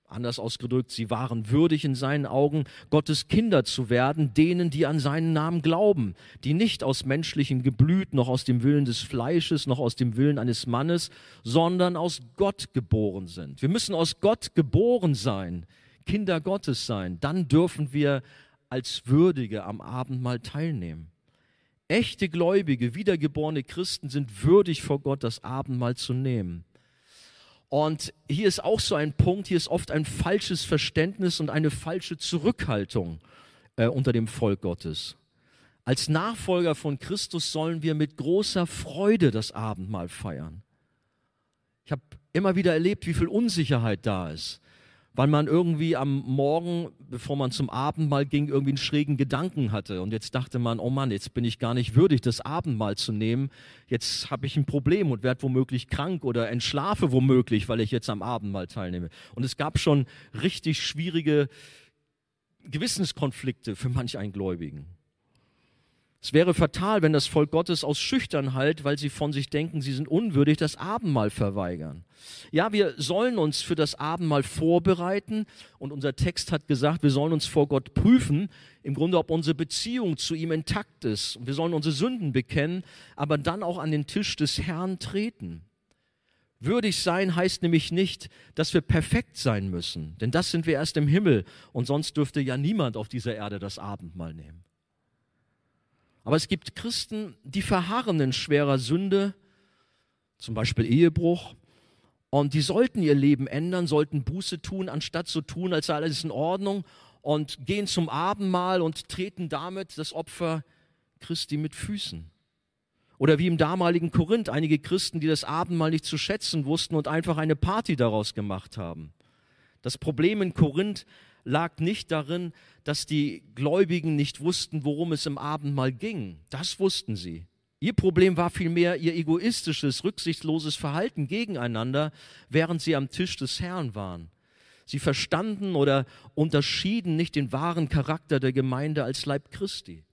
Anders ausgedrückt, sie waren würdig in seinen Augen, Gottes Kinder zu werden, denen, die an seinen Namen glauben, die nicht aus menschlichem Geblüt, noch aus dem Willen des Fleisches, noch aus dem Willen eines Mannes, sondern aus Gott geboren sind. Wir müssen aus Gott geboren sein, Kinder Gottes sein. Dann dürfen wir als Würdige am Abendmahl teilnehmen. Echte Gläubige, wiedergeborene Christen sind würdig vor Gott, das Abendmahl zu nehmen. Und hier ist auch so ein Punkt, hier ist oft ein falsches Verständnis und eine falsche Zurückhaltung äh, unter dem Volk Gottes. Als Nachfolger von Christus sollen wir mit großer Freude das Abendmahl feiern. Ich habe immer wieder erlebt, wie viel Unsicherheit da ist weil man irgendwie am Morgen, bevor man zum Abendmahl ging, irgendwie einen schrägen Gedanken hatte. Und jetzt dachte man, oh Mann, jetzt bin ich gar nicht würdig, das Abendmahl zu nehmen. Jetzt habe ich ein Problem und werde womöglich krank oder entschlafe womöglich, weil ich jetzt am Abendmahl teilnehme. Und es gab schon richtig schwierige Gewissenskonflikte für manch einen Gläubigen. Es wäre fatal, wenn das Volk Gottes aus Schüchternheit, weil sie von sich denken, sie sind unwürdig, das Abendmahl verweigern. Ja, wir sollen uns für das Abendmahl vorbereiten und unser Text hat gesagt, wir sollen uns vor Gott prüfen, im Grunde, ob unsere Beziehung zu ihm intakt ist. Und wir sollen unsere Sünden bekennen, aber dann auch an den Tisch des Herrn treten. Würdig sein heißt nämlich nicht, dass wir perfekt sein müssen, denn das sind wir erst im Himmel und sonst dürfte ja niemand auf dieser Erde das Abendmahl nehmen. Aber es gibt Christen, die verharren in schwerer Sünde, zum Beispiel Ehebruch, und die sollten ihr Leben ändern, sollten Buße tun, anstatt zu tun, als sei alles in Ordnung, und gehen zum Abendmahl und treten damit das Opfer Christi mit Füßen. Oder wie im damaligen Korinth, einige Christen, die das Abendmahl nicht zu schätzen wussten und einfach eine Party daraus gemacht haben. Das Problem in Korinth lag nicht darin, dass die Gläubigen nicht wussten, worum es im Abendmahl ging. Das wussten sie. Ihr Problem war vielmehr ihr egoistisches, rücksichtsloses Verhalten gegeneinander, während sie am Tisch des Herrn waren. Sie verstanden oder unterschieden nicht den wahren Charakter der Gemeinde als Leib Christi.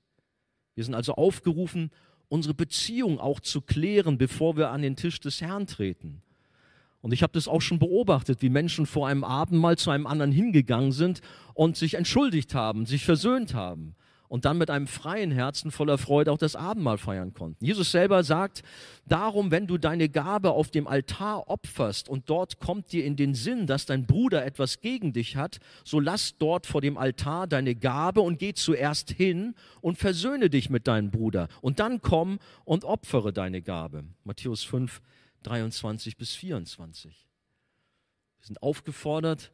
Wir sind also aufgerufen, unsere Beziehung auch zu klären, bevor wir an den Tisch des Herrn treten. Und ich habe das auch schon beobachtet, wie Menschen vor einem Abendmahl zu einem anderen hingegangen sind und sich entschuldigt haben, sich versöhnt haben und dann mit einem freien Herzen voller Freude auch das Abendmahl feiern konnten. Jesus selber sagt, darum, wenn du deine Gabe auf dem Altar opferst und dort kommt dir in den Sinn, dass dein Bruder etwas gegen dich hat, so lass dort vor dem Altar deine Gabe und geh zuerst hin und versöhne dich mit deinem Bruder und dann komm und opfere deine Gabe. Matthäus 5, 23 bis 24. Wir sind aufgefordert,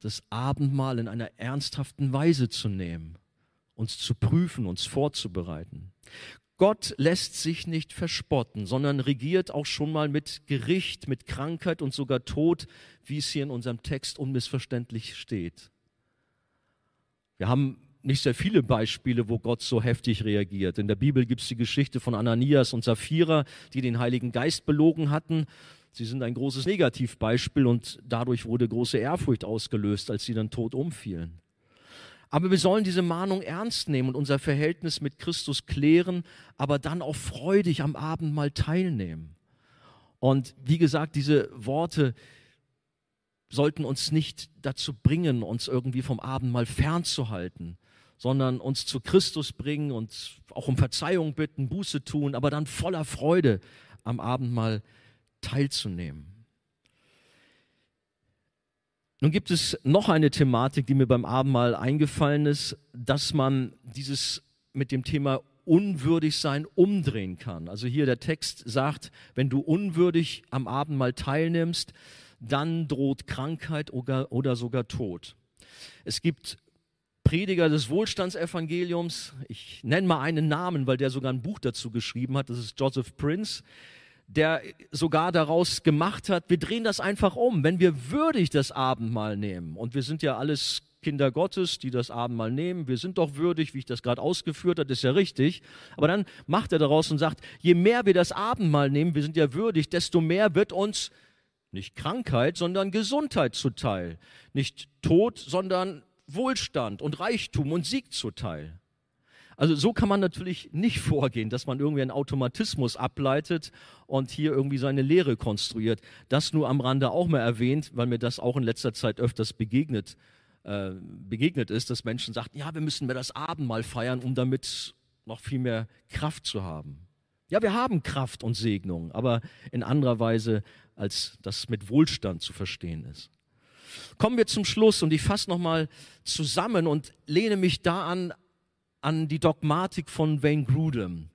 das Abendmahl in einer ernsthaften Weise zu nehmen, uns zu prüfen, uns vorzubereiten. Gott lässt sich nicht verspotten, sondern regiert auch schon mal mit Gericht, mit Krankheit und sogar Tod, wie es hier in unserem Text unmissverständlich steht. Wir haben nicht sehr viele Beispiele, wo Gott so heftig reagiert. In der Bibel gibt es die Geschichte von Ananias und Sapphira, die den Heiligen Geist belogen hatten. Sie sind ein großes Negativbeispiel und dadurch wurde große Ehrfurcht ausgelöst, als sie dann tot umfielen. Aber wir sollen diese Mahnung ernst nehmen und unser Verhältnis mit Christus klären, aber dann auch freudig am Abendmahl teilnehmen. Und wie gesagt, diese Worte sollten uns nicht dazu bringen, uns irgendwie vom Abendmahl fernzuhalten, sondern uns zu Christus bringen und auch um Verzeihung bitten, Buße tun, aber dann voller Freude am Abendmahl teilzunehmen. Nun gibt es noch eine Thematik, die mir beim Abendmahl eingefallen ist, dass man dieses mit dem Thema unwürdig sein umdrehen kann. Also hier der Text sagt, wenn du unwürdig am Abendmahl teilnimmst, dann droht Krankheit oder, sogar Tod. Es gibt Prediger des Wohlstandsevangeliums, ich nenne mal einen Namen, weil der sogar ein Buch dazu geschrieben hat, das ist Joseph Prince, der sogar daraus gemacht hat, wir drehen das einfach um, wenn wir würdig das Abendmahl nehmen. Und wir sind ja alles Kinder Gottes, die das Abendmahl nehmen. Wir sind doch würdig, wie ich das gerade ausgeführt habe, ist ja richtig. Aber dann macht er daraus und sagt, je mehr wir das Abendmahl nehmen, wir sind ja würdig, desto mehr wird uns nicht Krankheit, sondern Gesundheit zuteil. Nicht Tod, sondern Wohlstand und Reichtum und Sieg zuteil. Also so kann man natürlich nicht vorgehen, dass man irgendwie einen Automatismus ableitet und hier irgendwie seine Lehre konstruiert. Das nur am Rande auch mal erwähnt, weil mir das auch in letzter Zeit öfters begegnet, äh, begegnet ist, dass Menschen sagten, ja, wir müssen mehr das Abendmahl feiern, um damit noch viel mehr Kraft zu haben. Ja, wir haben Kraft und Segnung, aber in anderer Weise, als das mit Wohlstand zu verstehen ist. Kommen wir zum Schluss und ich fasse nochmal zusammen und lehne mich da an, an die Dogmatik von Wayne Grudem.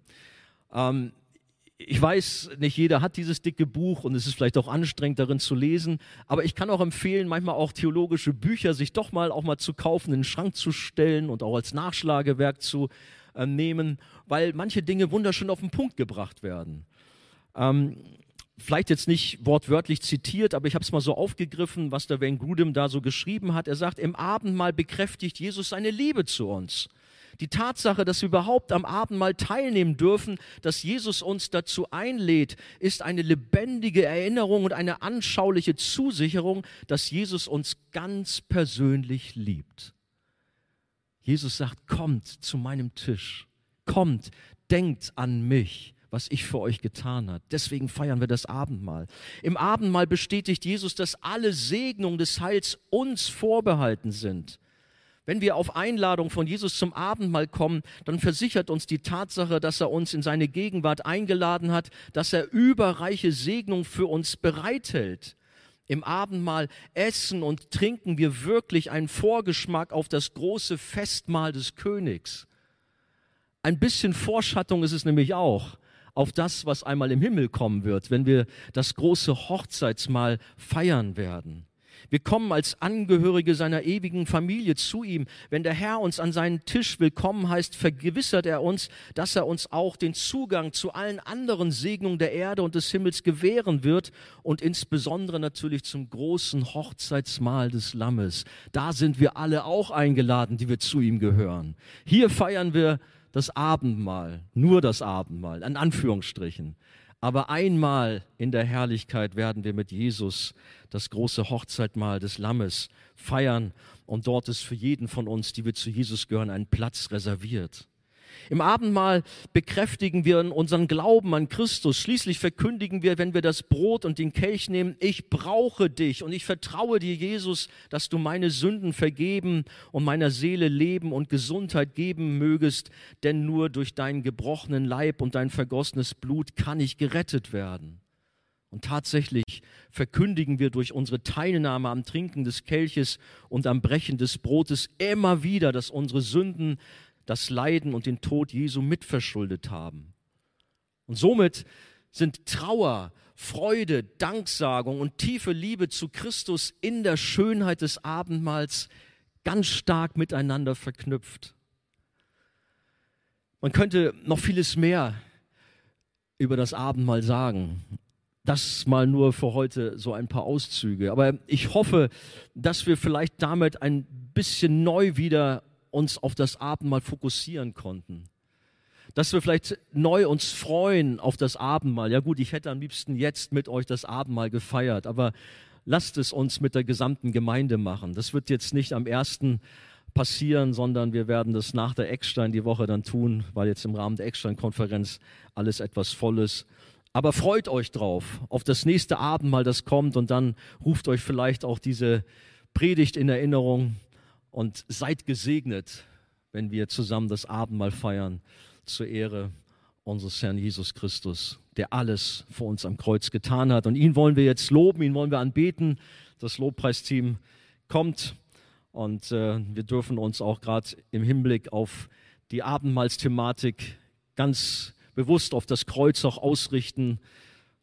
Ähm, ich weiß, nicht jeder hat dieses dicke Buch und es ist vielleicht auch anstrengend darin zu lesen, aber ich kann auch empfehlen, manchmal auch theologische Bücher sich doch mal auch mal zu kaufen, in den Schrank zu stellen und auch als Nachschlagewerk zu äh, nehmen, weil manche Dinge wunderschön auf den Punkt gebracht werden. Ähm, vielleicht jetzt nicht wortwörtlich zitiert, aber ich habe es mal so aufgegriffen, was der Wayne Grudem da so geschrieben hat. Er sagt, im Abendmahl bekräftigt Jesus seine Liebe zu uns. Die Tatsache, dass wir überhaupt am Abendmahl teilnehmen dürfen, dass Jesus uns dazu einlädt, ist eine lebendige Erinnerung und eine anschauliche Zusicherung, dass Jesus uns ganz persönlich liebt. Jesus sagt, kommt zu meinem Tisch, kommt, denkt an mich, was ich für euch getan habe. Deswegen feiern wir das Abendmahl. Im Abendmahl bestätigt Jesus, dass alle Segnungen des Heils uns vorbehalten sind. Wenn wir auf Einladung von Jesus zum Abendmahl kommen, dann versichert uns die Tatsache, dass er uns in seine Gegenwart eingeladen hat, dass er überreiche Segnung für uns bereithält. Im Abendmahl essen und trinken wir wirklich einen Vorgeschmack auf das große Festmahl des Königs. Ein bisschen Vorschattung ist es nämlich auch auf das, was einmal im Himmel kommen wird, wenn wir das große Hochzeitsmahl feiern werden. Wir kommen als Angehörige seiner ewigen Familie zu ihm. Wenn der Herr uns an seinen Tisch willkommen heißt, vergewissert er uns, dass er uns auch den Zugang zu allen anderen Segnungen der Erde und des Himmels gewähren wird und insbesondere natürlich zum großen Hochzeitsmahl des Lammes. Da sind wir alle auch eingeladen, die wir zu ihm gehören. Hier feiern wir das Abendmahl, nur das Abendmahl, an Anführungsstrichen. Aber einmal in der Herrlichkeit werden wir mit Jesus das große Hochzeitmahl des Lammes feiern und dort ist für jeden von uns, die wir zu Jesus gehören, ein Platz reserviert. Im Abendmahl bekräftigen wir unseren Glauben an Christus. Schließlich verkündigen wir, wenn wir das Brot und den Kelch nehmen, ich brauche dich und ich vertraue dir, Jesus, dass du meine Sünden vergeben und meiner Seele Leben und Gesundheit geben mögest, denn nur durch deinen gebrochenen Leib und dein vergossenes Blut kann ich gerettet werden. Und tatsächlich verkündigen wir durch unsere Teilnahme am Trinken des Kelches und am Brechen des Brotes immer wieder, dass unsere Sünden das Leiden und den Tod Jesu mitverschuldet haben. Und somit sind Trauer, Freude, Danksagung und tiefe Liebe zu Christus in der Schönheit des Abendmahls ganz stark miteinander verknüpft. Man könnte noch vieles mehr über das Abendmahl sagen. Das mal nur für heute so ein paar Auszüge. Aber ich hoffe, dass wir vielleicht damit ein bisschen neu wieder uns auf das Abendmahl fokussieren konnten. Dass wir vielleicht neu uns freuen auf das Abendmahl. Ja gut, ich hätte am liebsten jetzt mit euch das Abendmahl gefeiert, aber lasst es uns mit der gesamten Gemeinde machen. Das wird jetzt nicht am ersten passieren, sondern wir werden das nach der Eckstein die Woche dann tun, weil jetzt im Rahmen der Eckstein-Konferenz alles etwas Volles. Aber freut euch drauf, auf das nächste Abendmahl, das kommt und dann ruft euch vielleicht auch diese Predigt in Erinnerung und seid gesegnet, wenn wir zusammen das Abendmahl feiern zur Ehre unseres Herrn Jesus Christus, der alles für uns am Kreuz getan hat. Und ihn wollen wir jetzt loben, ihn wollen wir anbeten. Das Lobpreisteam kommt und äh, wir dürfen uns auch gerade im Hinblick auf die Abendmahlsthematik ganz bewusst auf das Kreuz auch ausrichten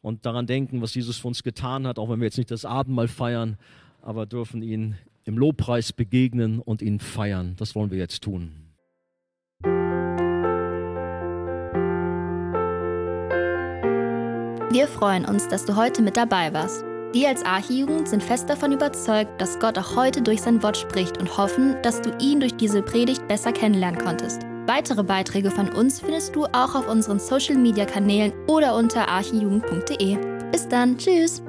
und daran denken, was Jesus für uns getan hat, auch wenn wir jetzt nicht das Abendmahl feiern, aber dürfen ihn im Lobpreis begegnen und ihn feiern. Das wollen wir jetzt tun. Wir freuen uns, dass du heute mit dabei warst. Wir als Archijugend sind fest davon überzeugt, dass Gott auch heute durch sein Wort spricht und hoffen, dass du ihn durch diese Predigt besser kennenlernen konntest. Weitere Beiträge von uns findest du auch auf unseren Social-Media-Kanälen oder unter archijugend.de. Bis dann, tschüss!